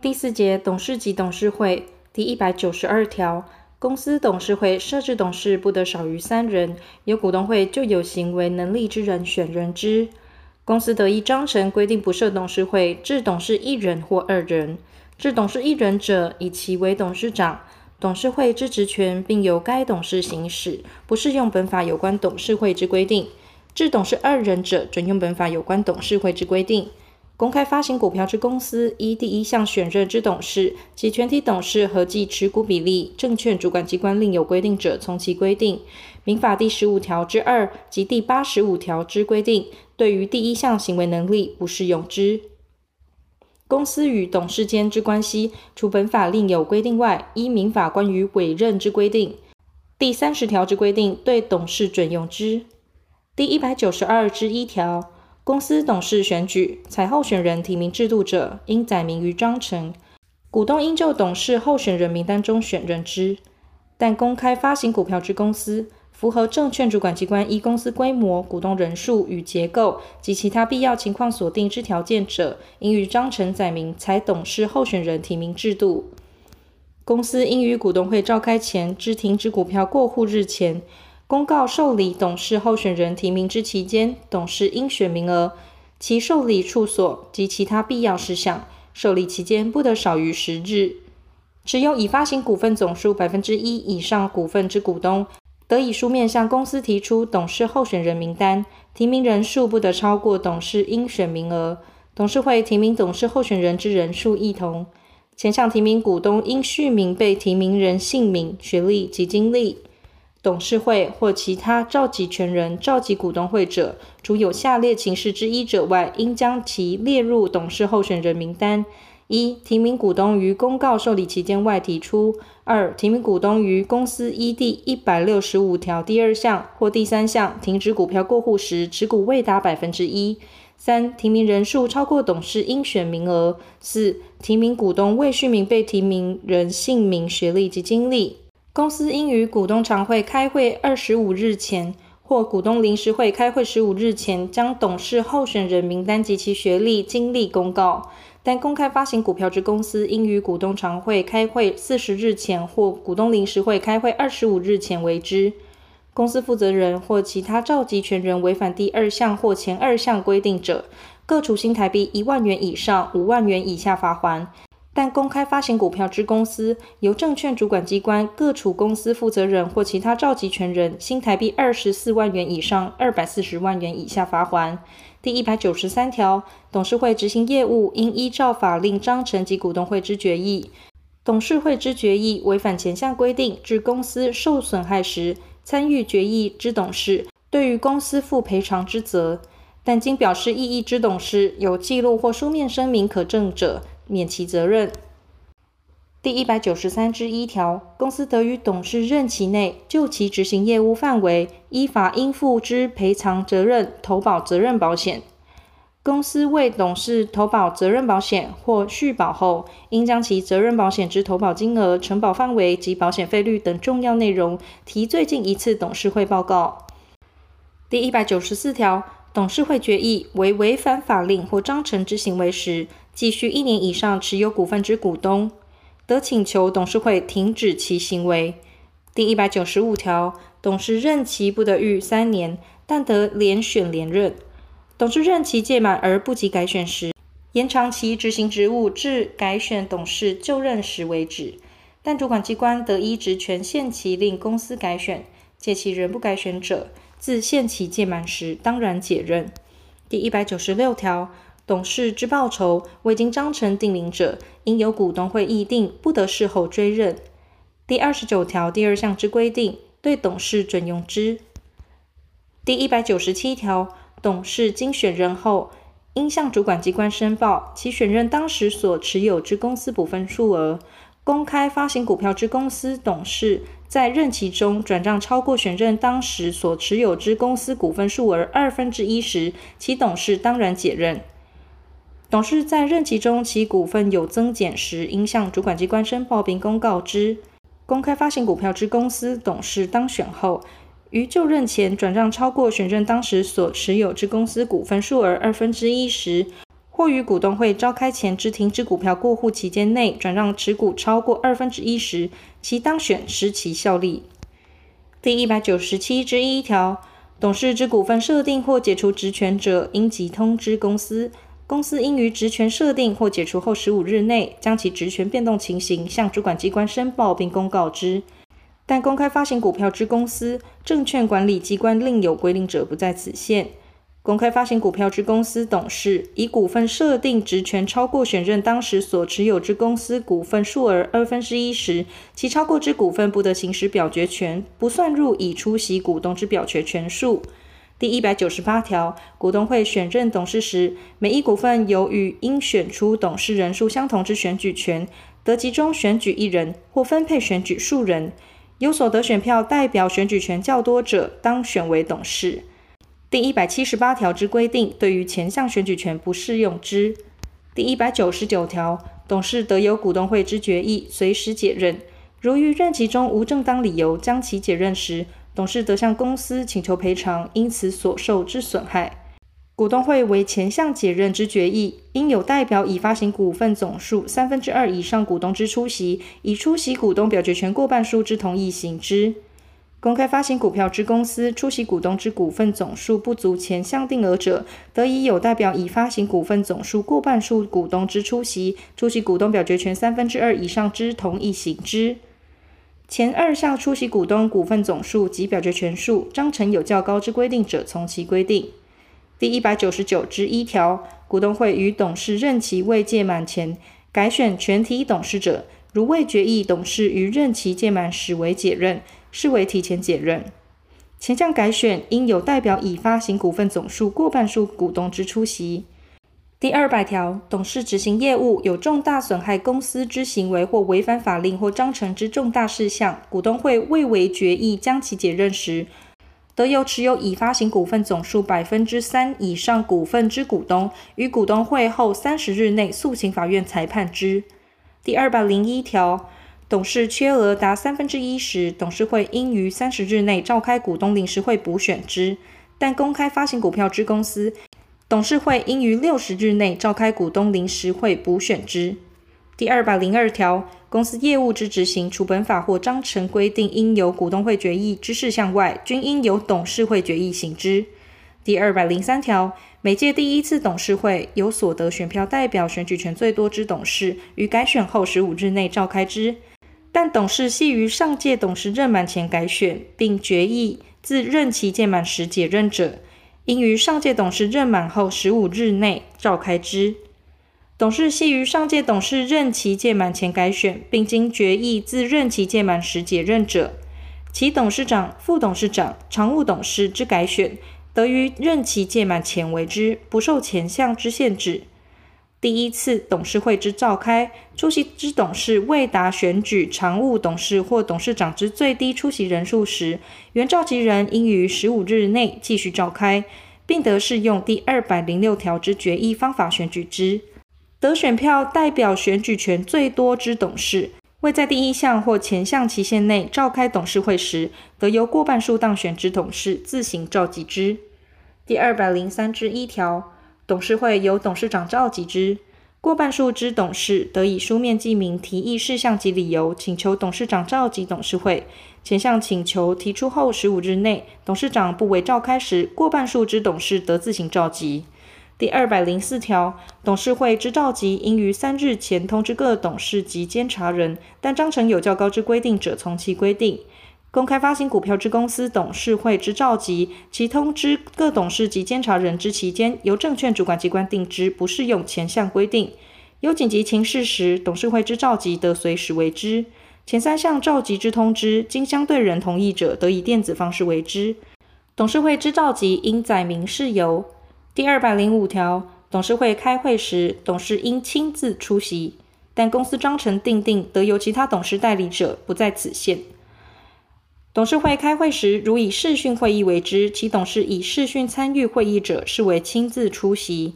第四节董事及董事会第一百九十二条，公司董事会设置董事不得少于三人，由股东会就有行为能力之人选人之。公司得依章程规定不设董事会，置董事一人或二人。置董事一人者，以其为董事长，董事会之职权并由该董事行使，不适用本法有关董事会之规定。置董事二人者，准用本法有关董事会之规定。公开发行股票之公司，依第一项选任之董事及全体董事合计持股比例，证券主管机关另有规定者，从其规定。民法第十五条之二及第八十五条之规定，对于第一项行为能力不适用之。公司与董事间之关系，除本法另有规定外，依民法关于委任之规定，第三十条之规定，对董事准用之。第一百九十二之一条。公司董事选举采候选人提名制度者，应载明于章程。股东应就董事候选人名单中选任之。但公开发行股票之公司，符合证券主管机关依公司规模、股东人数与结构及其他必要情况所定之条件者，应于章程载明采董事候选人提名制度。公司应于股东会召开前之停止股票过户日前。公告受理董事候选人提名之期间，董事应选名额、其受理处所及其他必要事项。受理期间不得少于十日。持有已发行股份总数百分之一以上股份之股东，得以书面向公司提出董事候选人名单，提名人数不得超过董事应选名额。董事会提名董事候选人之人数亦同。前项提名股东应叙明被提名人姓名、学历及经历。董事会或其他召集权人召集股东会者，除有下列情事之一者外，应将其列入董事候选人名单：一、提名股东于公告受理期间外提出；二、提名股东于公司依第一百六十五条第二项或第三项停止股票过户时，持股未达百分之一；三、提名人数超过董事应选名额；四、提名股东未叙明被提名人姓名、学历及经历。公司应于股东常会开会二十五日前，或股东临时会开会十五日前，将董事候选人名单及其学历、经历公告。但公开发行股票之公司，应于股东常会开会四十日前，或股东临时会开会二十五日前为之。公司负责人或其他召集权人违反第二项或前二项规定者，各处新台币一万元以上五万元以下罚锾。但公开发行股票之公司，由证券主管机关各处公司负责人或其他召集权人，新台币二十四万元以上二百四十万元以下罚锾。第一百九十三条，董事会执行业务应依照法令章程及股东会之决议。董事会之决议违反前项规定，致公司受损害时，参与决议之董事对于公司负赔偿之责。但经表示异议之董事有记录或书面声明可证者，免其责任。第一百九十三之一条，公司得于董事任期内，就其执行业务范围，依法应负之赔偿责任，投保责任保险。公司为董事投保责任保险或续保后，应将其责任保险之投保金额、承保范围及保险费率等重要内容，提最近一次董事会报告。第一百九十四条，董事会决议为违反法令或章程之行为时，继续一年以上持有股份之股东，得请求董事会停止其行为。第一百九十五条，董事任期不得逾三年，但得连选连任。董事任期届满而不及改选时，延长其执行职务至改选董事就任时为止。但主管机关得依职权限期令公司改选，届其仍不改选者，自限期届满时当然解任。第一百九十六条。董事之报酬未经章程定明者，应由股东会议定，不得事后追认。第二十九条第二项之规定，对董事准用之。第一百九十七条，董事经选任后，应向主管机关申报其选任当时所持有之公司股份数额。公开发行股票之公司董事在任期中转账超过选任当时所持有之公司股份数额二分之一时，其董事当然解任。董事在任期中其股份有增减时，应向主管机关申报并公告之。公开发行股票之公司董事当选后，于就任前转让超过选任当时所持有之公司股份数额二分之一时，或于股东会召开前之停止股票过户期间内转让持股超过二分之一时，其当选失其效力。第一百九十七之一条，董事之股份设定或解除职权者，应即通知公司。公司应于职权设定或解除后十五日内，将其职权变动情形向主管机关申报并公告之。但公开发行股票之公司、证券管理机关另有规定者，不在此限。公开发行股票之公司董事，以股份设定职权超过选任当时所持有之公司股份数额二分之一时，其超过之股份不得行使表决权，不算入已出席股东之表决权数。第一百九十八条，股东会选任董事时，每一股份有与应选出董事人数相同之选举权，得集中选举一人或分配选举数人，有所得选票代表选举权较多者，当选为董事。第一百七十八条之规定，对于前项选举权不适用之。第一百九十九条，董事得由股东会之决议随时解任，如于任期中无正当理由将其解任时，董事得向公司请求赔偿因此所受之损害。股东会为前项解任之决议，应有代表已发行股份总数三分之二以上股东之出席，已出席股东表决权过半数之同意行之。公开发行股票之公司出席股东之股份总数不足前项定额者，得以有代表已发行股份总数过半数股东之出席，出席股东表决权三分之二以上之同意行之。前二项出席股东股份总数及表决权数，章程有较高之规定者，从其规定。第一百九十九之一条，股东会于董事任期未届满前改选全体董事者，如未决议董事于任期届满时为解任，视为提前解任。前项改选应有代表已发行股份总数过半数股东之出席。第二百条，董事执行业务有重大损害公司之行为或违反法令或章程之重大事项，股东会未为决议将其解任时，得由持有已发行股份总数百分之三以上股份之股东，于股东会后三十日内诉请法院裁判之。第二百零一条，董事缺额达三分之一时，董事会应于三十日内召开股东临时会补选之，但公开发行股票之公司，董事会应于六十日内召开股东临时会补选之。第二百零二条，公司业务之执行，除本法或章程规定应由股东会决议之事项外，均应由董事会决议行之。第二百零三条，每届第一次董事会有所得选票代表选举权最多之董事，于改选后十五日内召开之。但董事系于上届董事任满前改选，并决议自任期届满时解任者，应于上届董事任满后十五日内召开之。董事系于上届董事任期届满前改选，并经决议自任期届满时解任者，其董事长、副董事长、常务董事之改选，得于任期届满前为之，不受前项之限制。第一次董事会之召开，出席之董事未达选举常务董事或董事长之最低出席人数时，原召集人应于十五日内继续召开，并得适用第二百零六条之决议方法选举之。得选票代表选举权最多之董事，未在第一项或前项期限内召开董事会时，得由过半数当选之董事自行召集之。第二百零三之一条。董事会由董事长召集之，过半数之董事得以书面记名提议事项及理由，请求董事长召集董事会。前项请求提出后十五日内，董事长不为召开时，过半数之董事得自行召集。第二百零四条，董事会之召集应于三日前通知各董事及监察人，但章程有较高之规定者，从其规定。公开发行股票之公司董事会之召集，其通知各董事及监察人之期间，由证券主管机关定之，不适用前项规定。有紧急情事时，董事会之召集得随时为之。前三项召集之通知，经相对人同意者，得以电子方式为之。董事会之召集应载明事由。第二百零五条，董事会开会时，董事应亲自出席，但公司章程订定得由其他董事代理者，不在此限。董事会开会时，如以视讯会议为之，其董事以视讯参与会议者，视为亲自出席。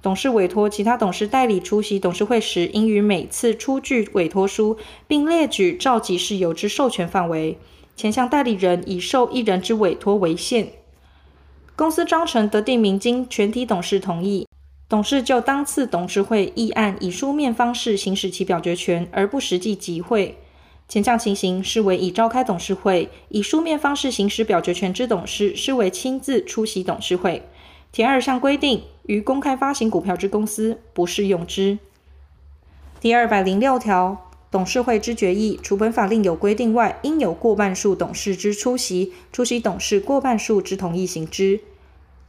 董事委托其他董事代理出席董事会时，应于每次出具委托书，并列举召集事由之授权范围。前项代理人以受一人之委托为限。公司章程得定明经全体董事同意，董事就当次董事会议案以书面方式行使其表决权，而不实际集会。前项情形视为已召开董事会，以书面方式行使表决权之董事，视为亲自出席董事会。前二项规定于公开发行股票之公司不适用之。第二百零六条，董事会之决议，除本法另有规定外，应有过半数董事之出席，出席董事过半数之同意行之。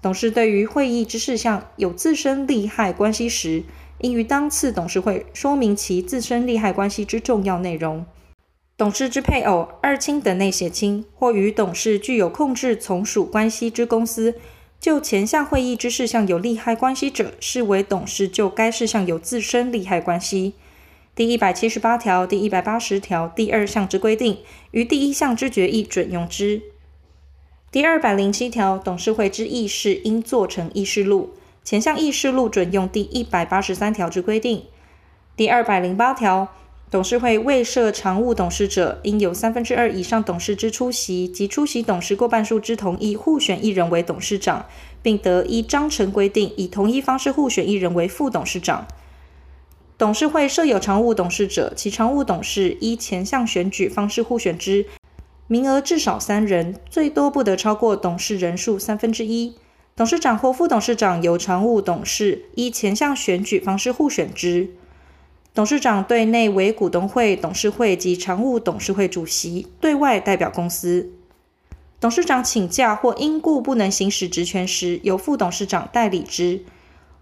董事对于会议之事项有自身利害关系时，应于当次董事会说明其自身利害关系之重要内容。董事之配偶、二亲等内血亲，或与董事具有控制从属关系之公司，就前项会议之事项有利害关系者，视为董事就该事项有自身利害关系。第一百七十八条、第一百八十条第二项之规定，于第一项之决议准用之。第二百零七条，董事会之议事应做成议事录，前项议事录准用第一百八十三条之规定。第二百零八条。董事会未设常务董事者，应有三分之二以上董事之出席及出席董事过半数之同意，互选一人为董事长，并得依章程规定，以同一方式互选一人为副董事长。董事会设有常务董事者，其常务董事依前项选举方式互选之，名额至少三人，最多不得超过董事人数三分之一。董事长或副董事长由常务董事依前项选举方式互选之。董事长对内为股东会、董事会及常务董事会主席，对外代表公司。董事长请假或因故不能行使职权时，由副董事长代理之。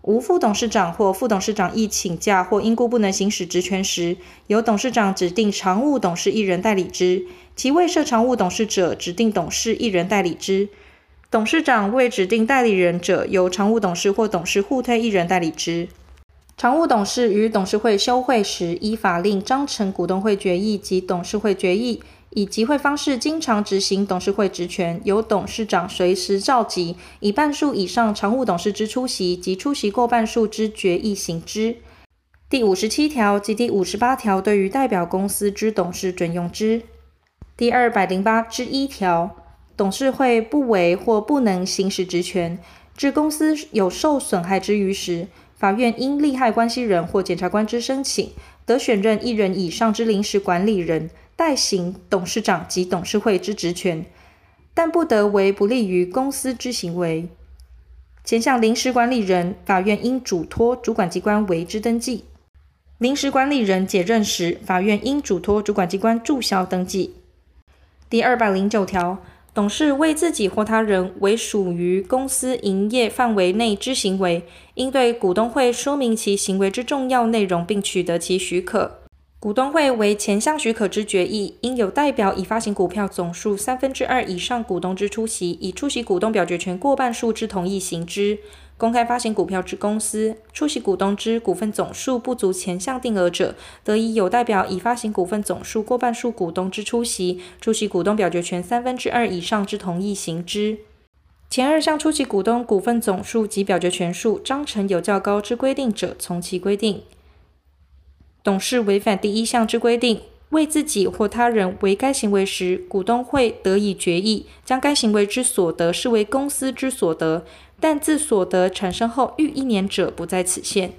无副董事长或副董事长亦请假或因故不能行使职权时，由董事长指定常务董事一人代理之。其未设常务董事者，指定董事一人代理之。董事长未指定代理人者，由常务董事或董事互推一人代理之。常务董事与董事会休会时，依法令章程股东会决议及董事会决议，以集会方式经常执行董事会职权，由董事长随时召集，以半数以上常务董事之出席及出席过半数之决议行之。第五十七条及第五十八条对于代表公司之董事准用之。第二百零八之一条，董事会不为或不能行使职权，致公司有受损害之余时，法院因利害关系人或检察官之申请，得选任一人以上之临时管理人代行董事长及董事会之职权，但不得为不利于公司之行为。前项临时管理人，法院应嘱托主管机关为之登记；临时管理人解任时，法院应嘱托主管机关注销登记。第二百零九条。董事为自己或他人为属于公司营业范围内之行为，应对股东会说明其行为之重要内容，并取得其许可。股东会为前项许可之决议，应有代表已发行股票总数三分之二以上股东之出席，以出席股东表决权过半数之同意行之。公开发行股票之公司，出席股东之股份总数不足前项定额者，得以有代表已发行股份总数过半数股东之出席，出席股东表决权三分之二以上之同意行之。前二项出席股东股份总数及表决权数章程有较高之规定者，从其规定。董事违反第一项之规定，为自己或他人为该行为时，股东会得以决议，将该行为之所得视为公司之所得。但自所得产生后逾一年者，不在此限。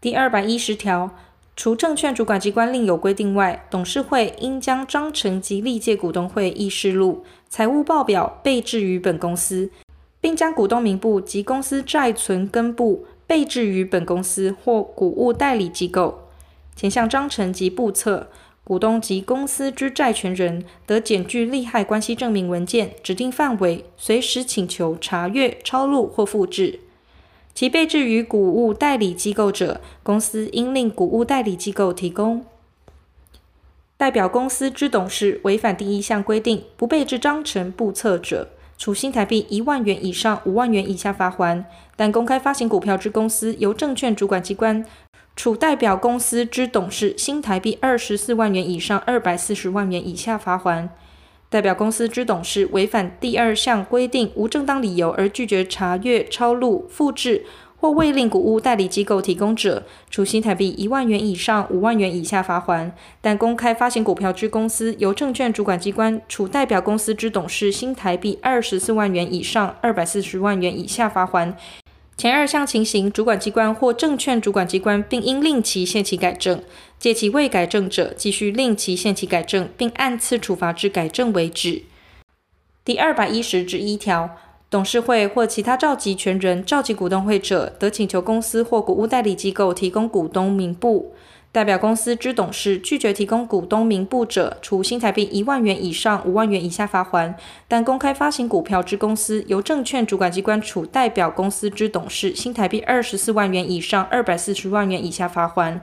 第二百一十条，除证券主管机关另有规定外，董事会应将章程及历届股东会议事录、财务报表备置于本公司，并将股东名簿及公司债存根簿备置于本公司或股务代理机构。前项章程及簿册。股东及公司之债权人得检具利害关系证明文件，指定范围，随时请求查阅、抄录或复制。其备置于股务代理机构者，公司应令股务代理机构提供。代表公司之董事违反第一项规定，不备置章程簿册者，处新台币一万元以上五万元以下罚锾。但公开发行股票之公司，由证券主管机关。处代表公司之董事新台币二十四万元以上二百四十万元以下罚锾。代表公司之董事违反第二项规定，无正当理由而拒绝查阅、抄录、复制或未令股务代理机构提供者，处新台币一万元以上五万元以下罚锾。但公开发行股票之公司，由证券主管机关处代表公司之董事新台币二十四万元以上二百四十万元以下罚锾。前二项情形，主管机关或证券主管机关并应令其限期改正，借其未改正者，继续令其限期改正，并按次处罚至改正为止。第二百一十之一条，董事会或其他召集权人召集股东会者，得请求公司或股务代理机构提供股东名簿。代表公司之董事拒绝提供股东名簿者，处新台币一万元以上五万元以下罚锾；但公开发行股票之公司，由证券主管机关处代表公司之董事新台币二十四万元以上二百四十万元以下罚锾。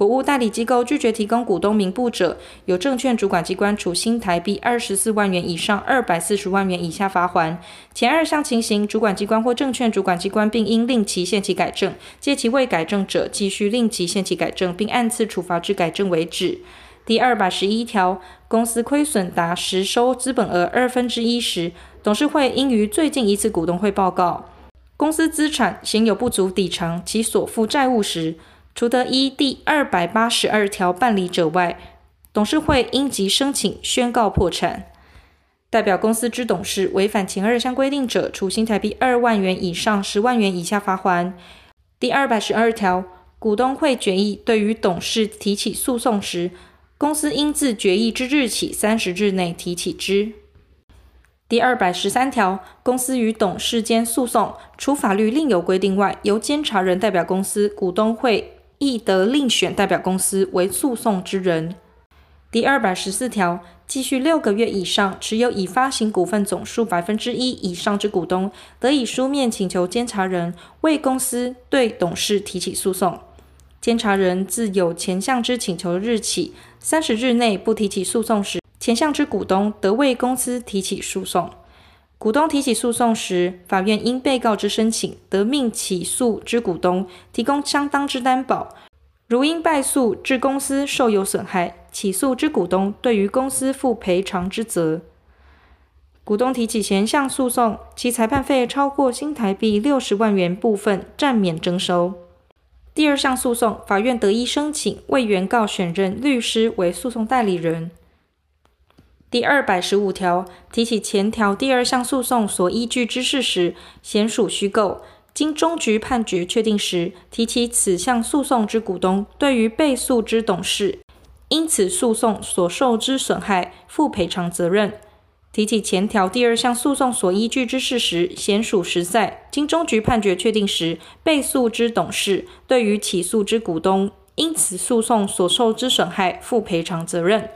股务代理机构拒绝提供股东名簿者，由证券主管机关处新台币二十四万元以上二百四十万元以下罚锾。前二项情形，主管机关或证券主管机关并应令其限期改正，届其未改正者，继续令其限期改正，并按次处罚之改正为止。第二百十一条，公司亏损达实收资本额二分之一时，董事会应于最近一次股东会报告。公司资产行有不足抵偿其所负债务时，除得依第二百八十二条办理者外，董事会应即申请宣告破产。代表公司之董事违反前二项规定者，处新台币二万元以上十万元以下罚锾。第二百十二条，股东会决议对于董事提起诉讼时，公司应自决议之日起三十日内提起之。第二百十三条，公司与董事间诉讼，除法律另有规定外，由监察人代表公司，股东会。亦得另选代表公司为诉讼之人。第二百十四条，继续六个月以上持有已发行股份总数百分之一以上之股东，得以书面请求监察人为公司对董事提起诉讼。监察人自有前项之请求日起三十日内不提起诉讼时，前项之股东得为公司提起诉讼。股东提起诉讼时，法院因被告之申请，得命起诉之股东提供相当之担保。如因败诉致公司受有损害，起诉之股东对于公司负赔偿之责。股东提起前项诉讼，其裁判费超过新台币六十万元部分，暂免征收。第二项诉讼，法院得依申请为原告选任律师为诉讼代理人。第二百十五条，提起前条第二项诉讼所依据之事实，显属虚构，经终局判决确定时，提起此项诉讼之股东，对于被诉之董事，因此诉讼所受之损害，负赔偿责任。提起前条第二项诉讼所依据之事实，显属实在，经终局判决确定时，被诉之董事，对于起诉之股东，因此诉讼所受之损害，负赔偿责任。